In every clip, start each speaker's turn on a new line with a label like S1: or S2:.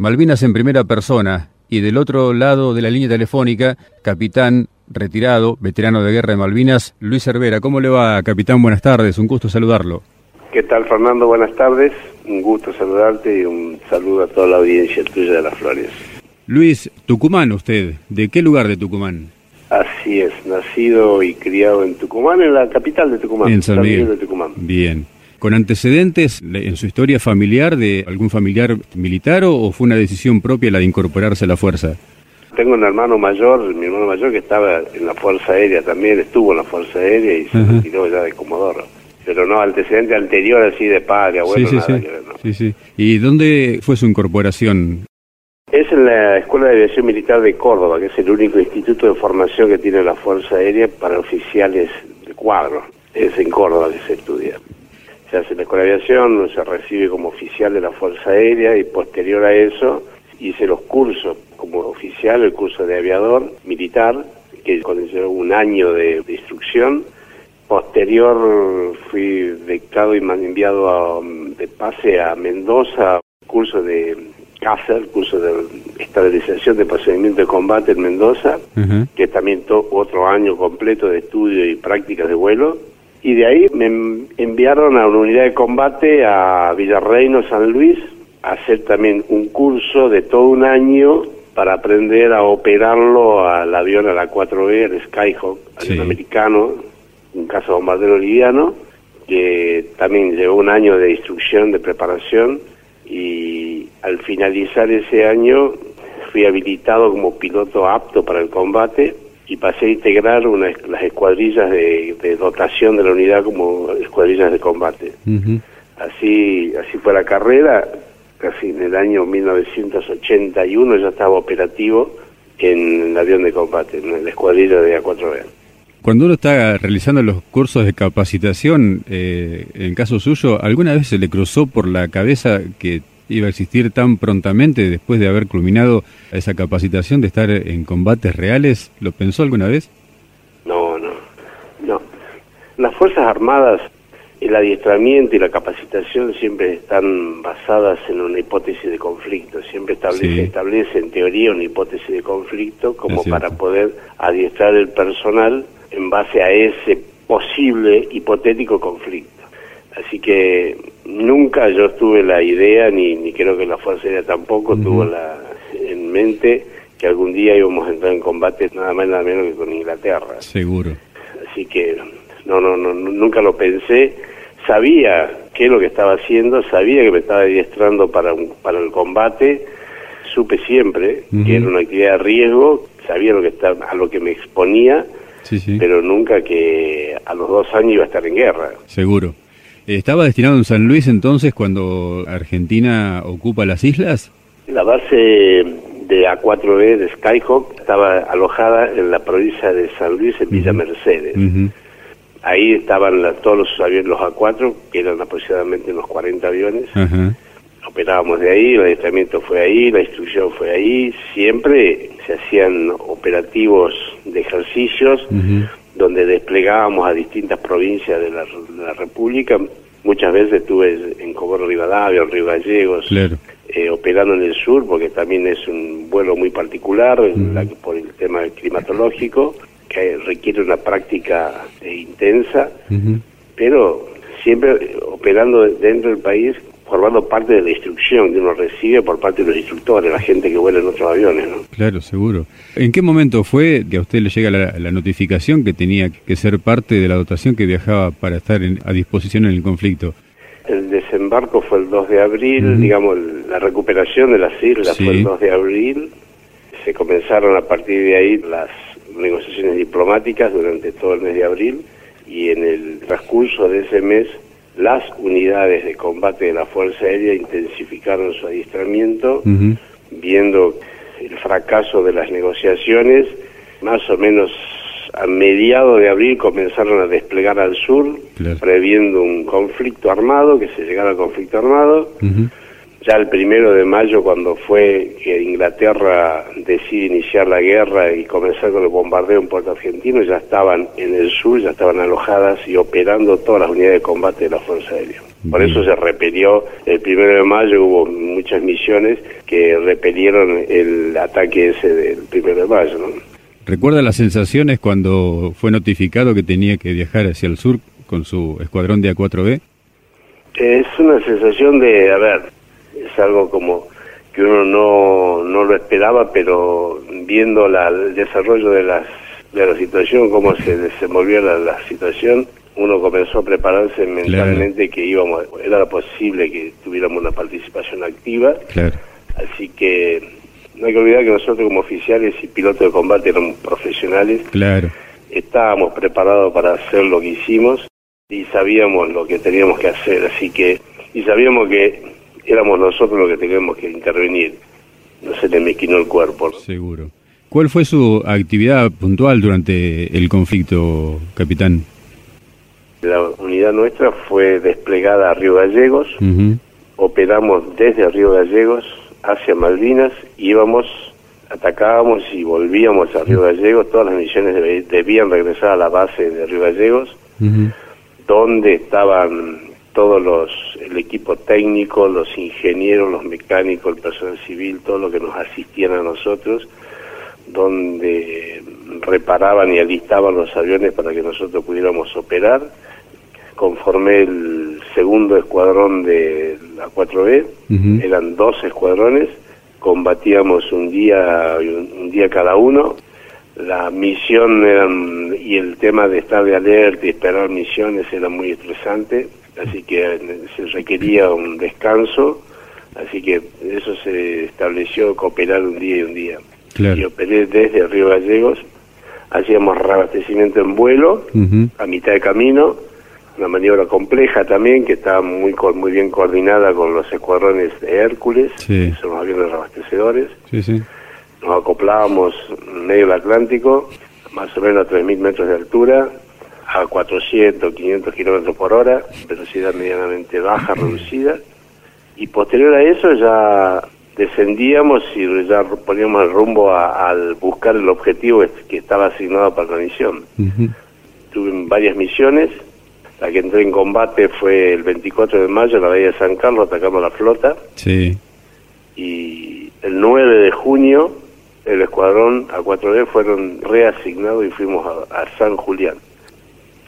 S1: Malvinas en primera persona y del otro lado de la línea telefónica, capitán retirado, veterano de guerra de Malvinas, Luis Cervera. ¿Cómo le va, capitán? Buenas tardes, un gusto saludarlo.
S2: ¿Qué tal, Fernando? Buenas tardes, un gusto saludarte y un saludo a toda la audiencia tuya de Las Flores.
S1: Luis, Tucumán usted, ¿de qué lugar de Tucumán?
S2: Así es, nacido y criado en Tucumán, en la capital de Tucumán,
S1: en San Miguel
S2: de Tucumán.
S1: Bien con antecedentes en su historia familiar de algún familiar militar o fue una decisión propia la de incorporarse a la fuerza?
S2: Tengo un hermano mayor, mi hermano mayor que estaba en la Fuerza Aérea también, estuvo en la Fuerza Aérea y se retiró ya de Comodoro. Pero no, antecedente anterior así de padre, abuelo,
S1: sí, sí,
S2: nada
S1: sí. sí, sí. ¿Y dónde fue su incorporación?
S2: Es en la Escuela de Aviación Militar de Córdoba, que es el único instituto de formación que tiene la Fuerza Aérea para oficiales de cuadro. Es en Córdoba que se estudia se hace la escuela de aviación, se recibe como oficial de la Fuerza Aérea y posterior a eso hice los cursos como oficial, el curso de aviador militar, que conllevó un año de, instrucción. Posterior fui becado y enviado de pase a Mendoza, curso de CASA, curso de estabilización de procedimiento de combate en Mendoza, que también otro año completo de estudio y prácticas de vuelo y de ahí me enviaron a una unidad de combate a Villarreino, San Luis, a hacer también un curso de todo un año para aprender a operarlo al avión a la 4B, el Skyhawk, avión americano, un caso bombardero liviano, que también llevó un año de instrucción, de preparación, y al finalizar ese año fui habilitado como piloto apto para el combate y pasé a integrar una, las escuadrillas de, dotación de la unidad como escuadrillas de combate. Así así fue la carrera, casi en el año 1981 ya estaba operativo en el avión de combate, en la escuadrilla de A4B.
S1: Cuando uno está realizando los cursos de capacitación, eh, en caso suyo, ¿alguna vez se le cruzó por la cabeza que iba a existir tan prontamente después de haber culminado esa capacitación de estar en combates reales? ¿Lo pensó alguna vez?
S2: No, no, no. Las Fuerzas Armadas, el adiestramiento y la capacitación siempre están basadas en una hipótesis de conflicto, siempre establece, establece en teoría una hipótesis de conflicto como para poder adiestrar el personal en base a ese posible hipotético conflicto. Así que nunca yo tuve la idea, ni, ni creo que la Fuerza Aérea tampoco tuvo la, en mente que algún día íbamos a entrar en combate nada más nada menos que con Inglaterra.
S1: Seguro.
S2: Así que no, no, no, nunca lo pensé. Sabía qué es lo que estaba haciendo, sabía que me estaba adiestrando para, para el combate, supe siempre que era una actividad de riesgo, sabía lo que estaba, a lo que me exponía, pero nunca que a los dos años iba a estar en guerra.
S1: Seguro. ¿Estaba destinado en San Luis entonces cuando Argentina ocupa las islas?
S2: La base de A4B de Skyhawk estaba alojada en la provincia de San Luis, en Villa Mercedes. Ahí estaban todos los aviones, los A4, que eran aproximadamente unos 40 aviones. Operábamos de ahí, el adiestramiento fue ahí, la instrucción fue ahí. Siempre se hacían operativos de ejercicios donde desplegábamos a distintas provincias de la, República. Muchas veces estuve en Cobor Rivadavia, en Río Gallegos, eh, operando en el sur, porque también es un vuelo muy particular por el tema climatológico, que requiere una práctica eh, intensa, pero siempre operando dentro del país formando parte de la instrucción que uno recibe por parte de los instructores, la gente que vuela en otros aviones. ¿no?
S1: Claro, seguro. ¿En qué momento fue que a usted le llega la, notificación que tenía que ser parte de la dotación que viajaba para estar a disposición en el conflicto?
S2: El desembarco fue el 2 de abril, digamos, la recuperación de las islas fue el 2 de abril. Se comenzaron a partir de ahí las negociaciones diplomáticas durante todo el mes de abril y en el transcurso de ese mes las unidades de combate de la Fuerza Aérea intensificaron su adiestramiento, viendo el fracaso de las negociaciones, más o menos a mediados de abril comenzaron a desplegar al sur, previendo un conflicto armado, que se llegara al conflicto armado. Ya el primero de mayo, cuando fue que Inglaterra decide iniciar la guerra y comenzar con el bombardeo en Puerto Argentino, ya estaban en el sur, ya estaban alojadas y operando todas las unidades de combate de la Fuerza Aérea. Por eso se repelió el primero de mayo, hubo muchas misiones que repelieron el ataque ese del primero de mayo. ¿no?
S1: ¿Recuerda las sensaciones cuando fue notificado que tenía que viajar hacia el sur con su escuadrón de A4B?
S2: Es una sensación de, a ver, es algo como que uno no, no lo esperaba, pero viendo la, el desarrollo de, las, de la situación, cómo se desenvolvió la, la situación, uno comenzó a prepararse mentalmente que íbamos, era posible que tuviéramos una participación activa. Así que no hay que olvidar que nosotros como oficiales y pilotos de combate éramos profesionales.
S1: Claro.
S2: Estábamos preparados para hacer lo que hicimos y sabíamos lo que teníamos que hacer, así que y sabíamos que éramos nosotros los que teníamos que intervenir. No se le mequinó el cuerpo.
S1: Seguro. ¿Cuál fue su actividad puntual durante el conflicto, capitán?
S2: La unidad nuestra fue desplegada a Río Gallegos, operamos desde Río Gallegos hacia Malvinas, íbamos, atacábamos y volvíamos a Río Gallegos, todas las misiones debían regresar a la base de Río Gallegos, donde estaban todos los, el equipo técnico, los ingenieros, los mecánicos, el personal civil, todo lo que nos asistían a nosotros, donde reparaban y alistaban los aviones para que nosotros pudiéramos operar. Conformé el segundo escuadrón de la 4B, eran dos escuadrones, combatíamos un día, un día cada uno, la misión eran, y el tema de estar de alerta y esperar misiones era muy estresante, así que se requería un descanso, así que eso se estableció cooperar un día y un día. Y operé desde Río Gallegos, hacíamos reabastecimiento en vuelo, a mitad de camino, una maniobra compleja también que está muy muy bien coordinada con los escuadrones de Hércules, que son los aviones abastecedores. Nos acoplábamos en medio del Atlántico, más o menos a 3.000 metros de altura, a 400, 500 kilómetros por hora, velocidad medianamente baja, reducida. Y posterior a eso ya descendíamos y ya poníamos el rumbo al buscar el objetivo que estaba asignado para la misión. Tuve varias misiones, la que entré en combate fue el 24 de mayo en la bahía de San Carlos, atacamos la flota.
S1: Sí.
S2: Y el 9 de junio el escuadrón A4D fueron reasignados y fuimos a, San Julián.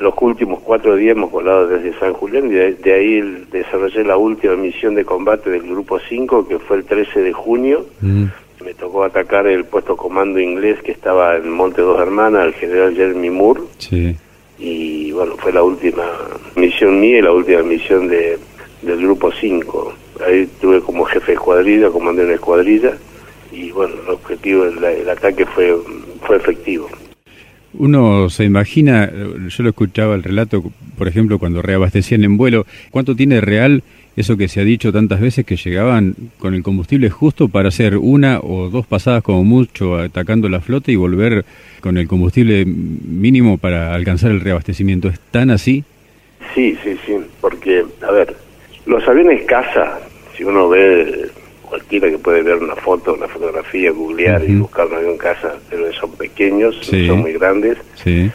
S2: Los últimos cuatro días hemos volado desde San Julián y de, ahí desarrollé la última misión de combate del Grupo 5, que fue el 13 de junio. Mm. Me tocó atacar el puesto comando inglés que estaba en Monte Dos Hermanas, el general Jeremy Moore.
S1: Sí
S2: y bueno, fue la última misión mía y la última misión de, del grupo 5. Ahí tuve como jefe de escuadrilla, comandé una escuadrilla y bueno, el objetivo, el, ataque fue, fue efectivo.
S1: Uno se imagina, yo lo escuchaba el relato, por ejemplo, cuando reabastecían en vuelo, ¿cuánto tiene real eso que se ha dicho tantas veces que llegaban con el combustible justo para hacer una o dos pasadas como mucho atacando la flota y volver con el combustible mínimo para alcanzar el reabastecimiento. ¿Es tan así?
S2: Sí, sí, sí, porque, a ver, los aviones caza, si uno ve cualquiera que puede ver una foto, una fotografía, googlear y buscar un avión caza, pero son pequeños, son muy grandes.
S1: Sí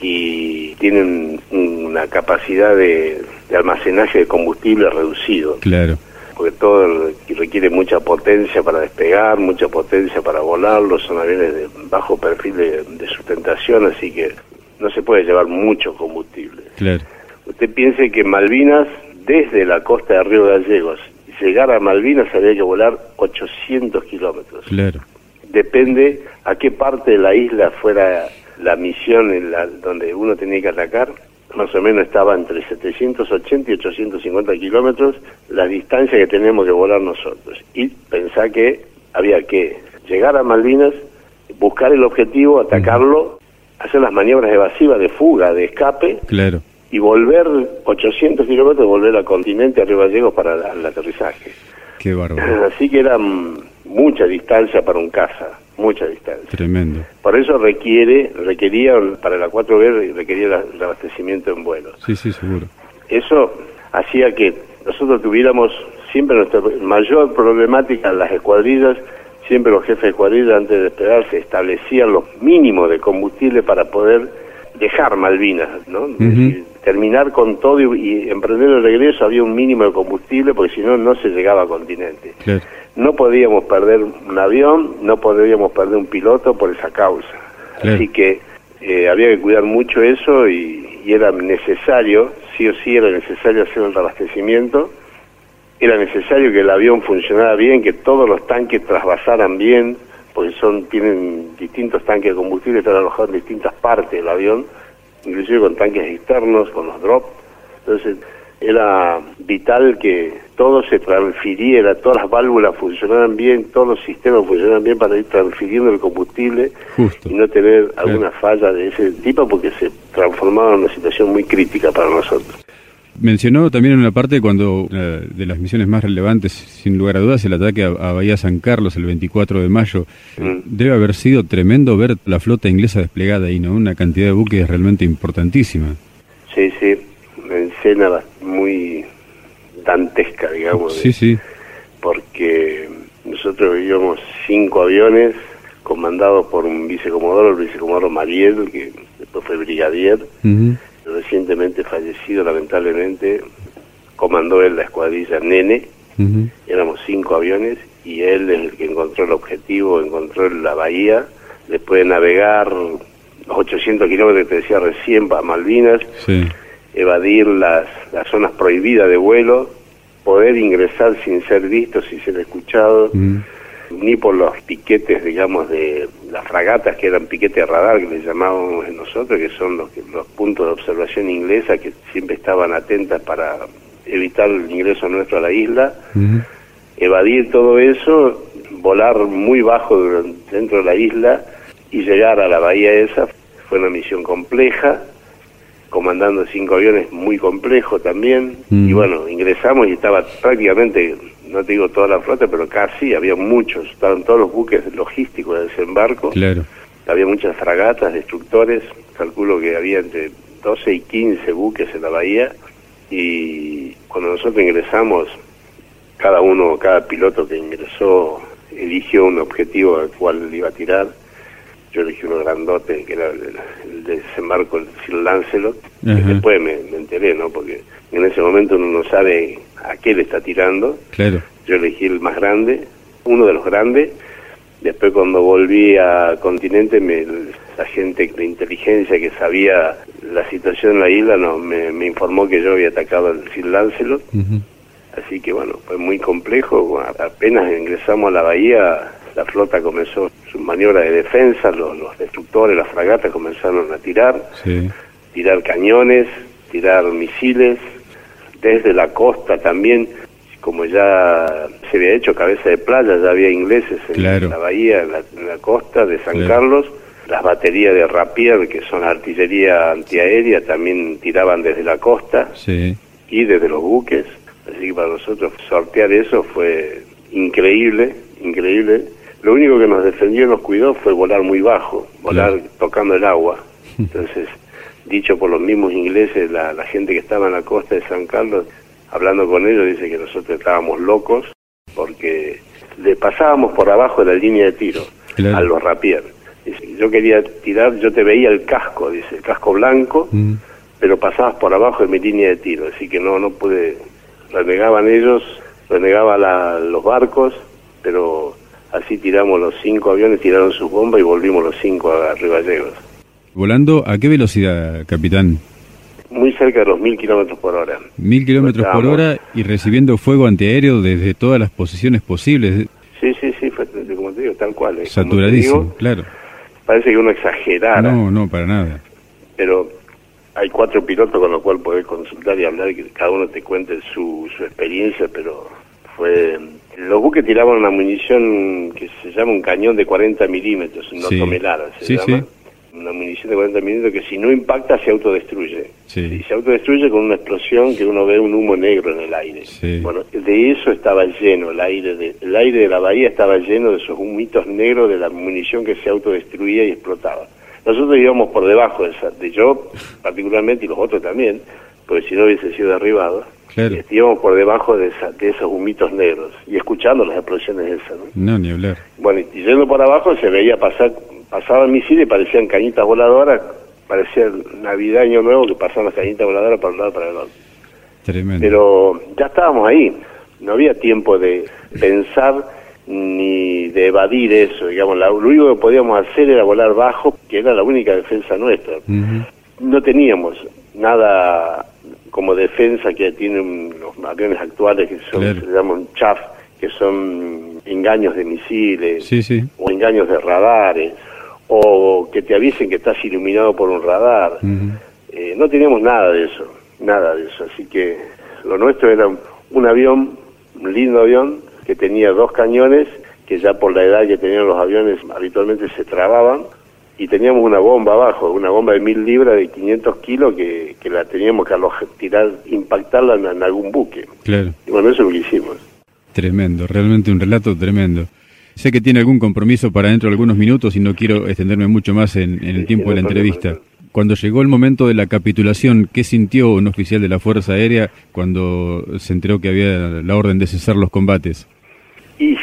S2: y tienen una capacidad de, almacenaje de combustible reducido.
S1: Claro.
S2: Porque todo requiere mucha potencia para despegar, mucha potencia para volarlo, son aviones de bajo perfil de, sustentación, así que no se puede llevar mucho combustible.
S1: Claro.
S2: Usted piense que Malvinas, desde la costa de Río Gallegos, llegar a Malvinas había que volar 800 kilómetros.
S1: Claro.
S2: Depende a qué parte de la isla fuera la misión en la, donde uno tenía que atacar, más o menos estaba entre 780 y 850 kilómetros la distancia que tenemos que volar nosotros. Y pensar que había que llegar a Malvinas, buscar el objetivo, atacarlo, hacer las maniobras evasivas de fuga, de escape.
S1: Claro.
S2: Y volver 800 kilómetros, volver al continente, arriba Gallegos, para el aterrizaje.
S1: Qué bárbaro.
S2: Así que era mucha distancia para un caza mucha distancia.
S1: Tremendo.
S2: Por eso requiere, requería, para la 4B requería el abastecimiento en vuelos.
S1: Sí, sí, seguro.
S2: Eso hacía que nosotros tuviéramos siempre nuestra mayor problemática en las escuadrillas, siempre los jefes de escuadrilla antes de despegarse establecían los mínimos de combustible para poder dejar Malvinas, ¿no? Terminar con todo y, emprender el regreso había un mínimo de combustible porque si no, no se llegaba a continente. No podíamos perder un avión, no podíamos perder un piloto por esa causa. Así que eh, había que cuidar mucho eso y, era necesario, sí o sí era necesario hacer el reabastecimiento, era necesario que el avión funcionara bien, que todos los tanques trasvasaran bien, porque son tienen distintos tanques de combustible, están alojados en distintas partes del avión, inclusive con tanques externos, con los drops. Entonces era vital que todo se transfiriera, todas las válvulas funcionaran bien, todos los sistemas funcionaran bien para ir transfiriendo el combustible y no tener alguna falla de ese tipo porque se transformaba en una situación muy crítica para nosotros.
S1: Mencionó también en una parte cuando eh, de las misiones más relevantes, sin lugar a dudas, el ataque a, Bahía San Carlos el 24 de mayo. Mm. Debe haber sido tremendo ver la flota inglesa desplegada ahí, ¿no? Una cantidad de buques realmente importantísima.
S2: Sí, sí, una escena muy dantesca, digamos.
S1: Sí, sí.
S2: Porque nosotros vivíamos cinco aviones comandados por un vicecomodoro, el vicecomodoro Mariel, que después fue brigadier recientemente fallecido lamentablemente, comandó él la escuadrilla Nene, éramos cinco aviones y él es el que encontró el objetivo, encontró la bahía, después de navegar los 800 kilómetros que te decía recién para Malvinas, evadir las, las zonas prohibidas de vuelo, poder ingresar sin ser visto, sin ser escuchado ni por los piquetes, digamos, de las fragatas, que eran piquetes de radar, que les llamábamos nosotros, que son los, los puntos de observación inglesa que siempre estaban atentas para evitar el ingreso nuestro a la isla, evadir todo eso, volar muy bajo dentro de la isla y llegar a la bahía esa, fue una misión compleja, comandando cinco aviones muy complejo también, y bueno, ingresamos y estaba prácticamente no te digo toda la flota, pero casi, había muchos, estaban todos los buques logísticos de desembarco.
S1: Claro.
S2: Había muchas fragatas, destructores, calculo que había entre 12 y 15 buques en la bahía y cuando nosotros ingresamos, cada uno, cada piloto que ingresó eligió un objetivo al cual iba a tirar. Yo elegí uno grandote, que era el, desembarco, el Sir Lancelot, que después me, me enteré, ¿no? Porque en ese momento uno no sabe a qué le está tirando.
S1: Claro.
S2: Yo elegí el más grande, uno de los grandes. Después cuando volví a Continente, me, la gente de inteligencia que sabía la situación en la isla no, me, informó que yo había atacado al Sir Lancelot. Así que bueno, fue muy complejo. Apenas ingresamos a la bahía, la flota comenzó su maniobra de defensa, los, destructores, las fragatas comenzaron a tirar, tirar cañones, tirar misiles, desde la costa también, como ya se había hecho cabeza de playa, ya había ingleses en la bahía, en la, costa de San Carlos. Las baterías de Rapier, que son artillería antiaérea, también tiraban desde la costa y desde los buques. Así que para nosotros sortear eso fue increíble, increíble. Lo único que nos defendió y nos cuidó fue volar muy bajo, volar tocando el agua. Entonces, dicho por los mismos ingleses, la, gente que estaba en la costa de San Carlos, hablando con ellos, dice que nosotros estábamos locos porque le pasábamos por abajo de la línea de tiro a los rapier. yo quería tirar, yo te veía el casco, dice, el casco blanco, mm. pero pasabas por abajo de mi línea de tiro, así que no, no pude, renegaban ellos, renegaban los barcos, pero así tiramos los cinco aviones, tiraron sus bombas y volvimos los cinco a Riballegos.
S1: ¿Volando a qué velocidad, capitán?
S2: Muy cerca de los mil kilómetros por hora.
S1: Mil kilómetros por hora y recibiendo fuego antiaéreo desde todas las posiciones posibles.
S2: Sí, sí, sí, fue, como te digo, tal cual.
S1: Eh. Saturadísimo, claro.
S2: Parece que uno exagerara.
S1: No, no, para nada.
S2: Pero hay cuatro pilotos con los cuales podés consultar y hablar, que cada uno te cuente su, su experiencia, pero fue... Los buques tiraban una munición que se llama un cañón de 40 milímetros, no toneladas, se llama. Sí una munición de 40 minutos que si no impacta se autodestruye. Y se autodestruye con una explosión que uno ve un humo negro en el aire. Bueno, de eso estaba lleno el aire. De, el aire de la bahía estaba lleno de esos humitos negros de la munición que se autodestruía y explotaba. Nosotros íbamos por debajo de, esa, de yo particularmente y los otros también, porque si no hubiese sido derribado. Claro. íbamos por debajo de, de esos humitos negros y escuchando las explosiones esas.
S1: ¿no? no, ni hablar.
S2: Bueno, y yendo por abajo se veía pasar pasaban misiles y parecían cañitas voladoras parecía Navidad, Año Nuevo, que pasaban las cañitas voladoras para un lado para el otro.
S1: Tremendo.
S2: Pero ya estábamos ahí, no había tiempo de pensar ni de evadir eso, digamos, lo único que podíamos hacer era volar bajo, que era la única defensa nuestra. No teníamos nada como defensa que tienen los aviones actuales que son, se llaman chaff, que son engaños de misiles o engaños de radares o que te avisen que estás iluminado por un radar. Eh, no teníamos nada de eso, nada de eso. Así que lo nuestro era un avión, un lindo avión, que tenía dos cañones, que ya por la edad que tenían los aviones habitualmente se trababan, y teníamos una bomba abajo, una bomba de mil libras de 500 kilos que, que la teníamos que tirar, impactarla en, algún buque.
S1: Claro.
S2: Y bueno, eso es lo que hicimos.
S1: Tremendo, realmente un relato tremendo. Sé que tiene algún compromiso para dentro de algunos minutos y no quiero extenderme mucho más en, el tiempo de la entrevista. Cuando llegó el momento de la capitulación, ¿qué sintió un oficial de la Fuerza Aérea cuando se enteró que había la orden de cesar los combates?
S2: Y,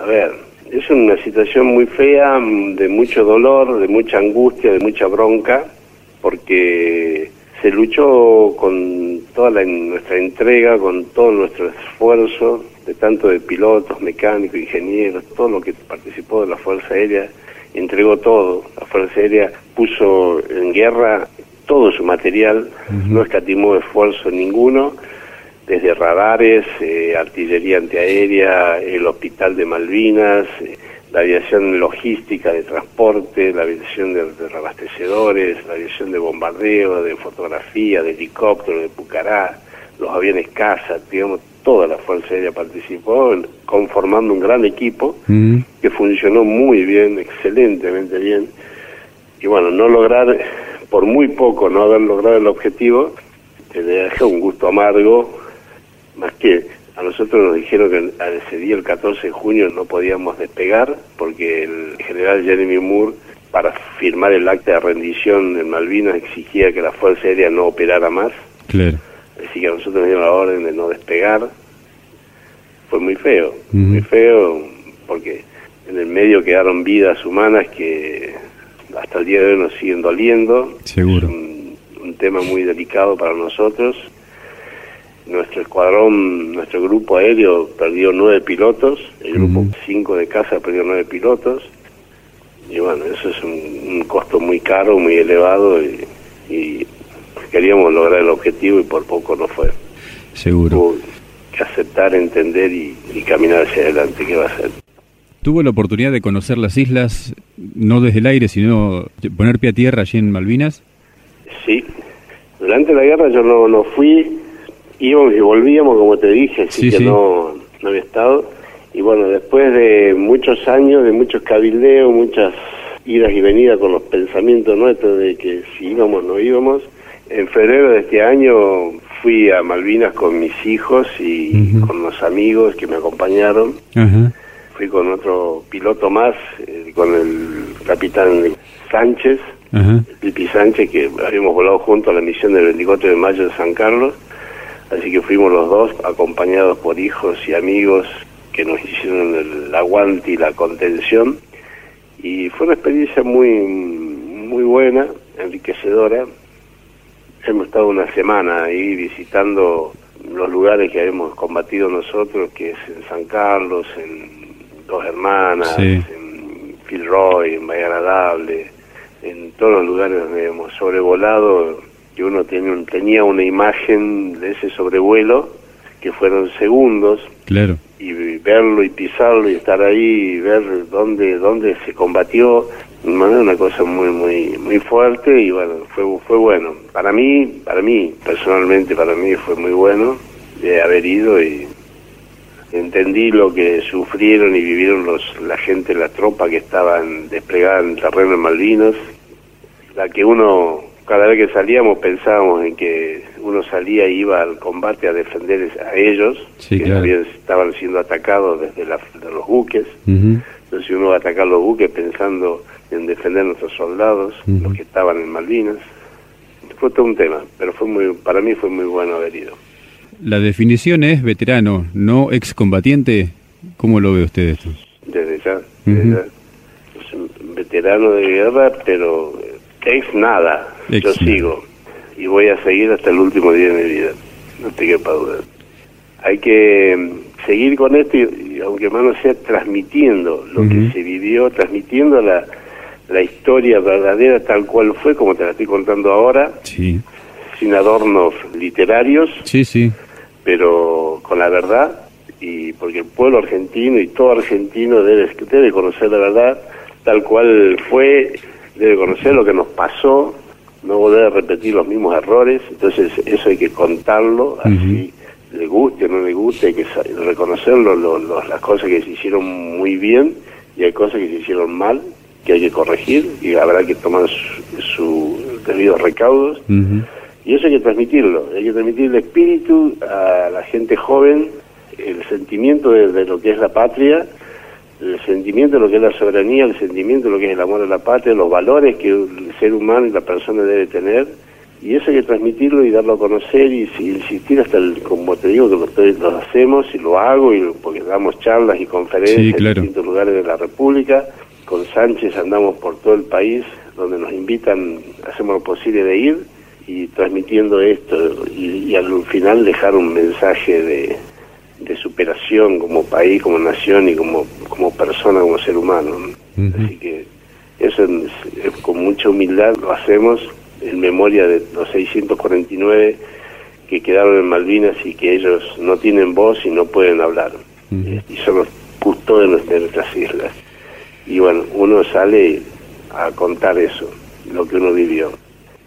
S2: a ver, es una situación muy fea, de mucho dolor, de mucha angustia, de mucha bronca, porque se luchó con toda nuestra entrega, con todo nuestro esfuerzo, de tanto de pilotos, mecánicos, ingenieros, todo lo que participó de la Fuerza Aérea, entregó todo. La Fuerza Aérea puso en guerra todo su material, no escatimó esfuerzo ninguno, desde radares, eh, artillería antiaérea, el hospital de Malvinas, eh, la aviación logística de transporte, la aviación de, de, reabastecedores, la aviación de bombardeo, de fotografía, de helicóptero, de Pucará, los aviones caza, digamos, toda la Fuerza Aérea participó conformando un gran equipo que funcionó muy bien, excelentemente bien. Y bueno, no lograr, por muy poco, no haber logrado el objetivo, te deja un gusto amargo, más que a nosotros nos dijeron que ese día, el 14 de junio, no podíamos despegar porque el general Jeremy Moore, para firmar el acta de rendición en Malvinas, exigía que la Fuerza Aérea no operara más.
S1: Claro.
S2: Así que a nosotros nos dieron la orden de no despegar. Fue muy feo, muy feo, porque en el medio quedaron vidas humanas que hasta el día de hoy nos siguen doliendo.
S1: Seguro.
S2: Es un, un tema muy delicado para nosotros nuestro escuadrón, nuestro grupo aéreo perdió nueve pilotos, el grupo 5 de casa perdió nueve pilotos, y bueno, eso es un, costo muy caro, muy elevado, y, queríamos lograr el objetivo y por poco no fue.
S1: Seguro.
S2: Hubo que aceptar, entender y, caminar hacia adelante, ¿qué va a ser?
S1: ¿Tuvo la oportunidad de conocer las islas, no desde el aire, sino poner pie a tierra allí en Malvinas?
S2: Sí, durante la guerra yo no, no fui, íbamos y volvíamos, como te dije, así que No, no había estado. Y bueno, después de muchos años, de muchos cabildeos, muchas idas y venidas con los pensamientos nuestros de que si íbamos no íbamos, en febrero de este año fui a Malvinas con mis hijos y con los amigos que me acompañaron. Fui con otro piloto más, eh, con el capitán Sánchez, Pipi Sánchez, que habíamos volado juntos a la misión del 24 de mayo de San Carlos. Así que fuimos los dos acompañados por hijos y amigos que nos hicieron el aguante y la contención. Y fue una experiencia muy, muy buena, enriquecedora. Hemos estado una semana ahí visitando los lugares que hemos combatido nosotros, que es en San Carlos, en Dos Hermanas, en Philroy, en Bahía Agradable, en todos los lugares donde hemos sobrevolado que uno tenía, tenía una imagen de ese sobrevuelo que fueron segundos
S1: claro.
S2: y verlo y pisarlo y estar ahí y ver dónde dónde se combatió una cosa muy muy muy fuerte y bueno fue fue bueno. Para mí para mí personalmente para mí fue muy bueno de haber ido y entendí lo que sufrieron y vivieron los la gente la tropa que estaban desplegada en el terreno de Malvinas. La que uno cada vez que salíamos pensábamos en que uno salía y iba al combate a defender a ellos, que estaban siendo atacados desde los buques. Entonces uno va a atacar los buques pensando en defender a nuestros soldados, los que estaban en Malvinas. Fue todo un tema, pero fue muy, para mí fue muy bueno haber ido.
S1: La definición es veterano, no excombatiente. ¿Cómo lo ve usted esto?
S2: Desde ya, desde ya. veterano de guerra, pero Ex nada, yo sigo y voy a seguir hasta el último día de mi vida, no te quepa duda. Hay que seguir con esto y, aunque más no sea transmitiendo lo que se vivió, transmitiendo la, la historia verdadera tal cual fue, como te la estoy contando ahora,
S1: sí.
S2: sin adornos literarios,
S1: sí, sí.
S2: pero con la verdad, y porque el pueblo argentino y todo argentino debe, debe conocer la verdad tal cual fue, debe conocer lo que nos pasó, no volver a repetir los mismos errores, entonces eso hay que contarlo, así le guste o no le guste, hay que reconocerlo, las cosas que se hicieron muy bien y hay cosas que se hicieron mal, que hay que corregir y habrá que tomar sus su debidos recaudos. Y eso hay que transmitirlo, hay que transmitir el espíritu a la gente joven, el sentimiento de lo que es la patria, el sentimiento de lo que es la soberanía, el sentimiento de lo que es el amor a la patria, los valores que el ser humano y la persona debe tener, y eso hay que transmitirlo y darlo a conocer y, insistir hasta el, como te digo, que lo, hacemos y lo hago, y porque damos charlas y conferencias en distintos lugares de la República, con Sánchez andamos por todo el país, donde nos invitan, hacemos lo posible de ir, y transmitiendo esto, y al final dejar un mensaje de, de superación como país, como nación y como, como persona, como ser humano. Así que eso es, con mucha humildad lo hacemos en memoria de los 649 que quedaron en Malvinas y que ellos no tienen voz y no pueden hablar. Y son los custodios de nuestras islas. Y bueno, uno sale a contar eso, lo que uno vivió.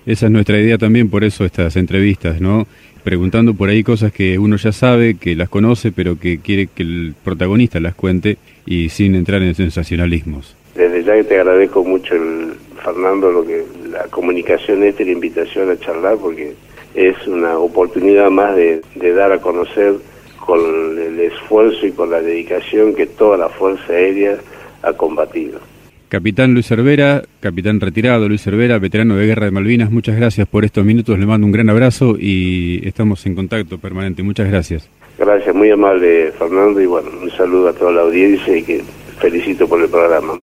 S1: Esa es nuestra idea también, por eso estas entrevistas, ¿no? preguntando por ahí cosas que uno ya sabe, que las conoce, pero que quiere que el protagonista las cuente y sin entrar en sensacionalismos.
S2: Desde ya que te agradezco mucho, el, Fernando, lo que la comunicación esta y la invitación a charlar, porque es una oportunidad más de, de dar a conocer con el esfuerzo y con la dedicación que toda la Fuerza Aérea ha combatido.
S1: Capitán Luis Cervera, capitán retirado Luis Cervera, veterano de Guerra de Malvinas, muchas gracias por estos minutos, le mando un gran abrazo y estamos en contacto permanente. Muchas gracias.
S2: Gracias, muy amable Fernando y bueno, un saludo a toda la audiencia y que felicito por el programa.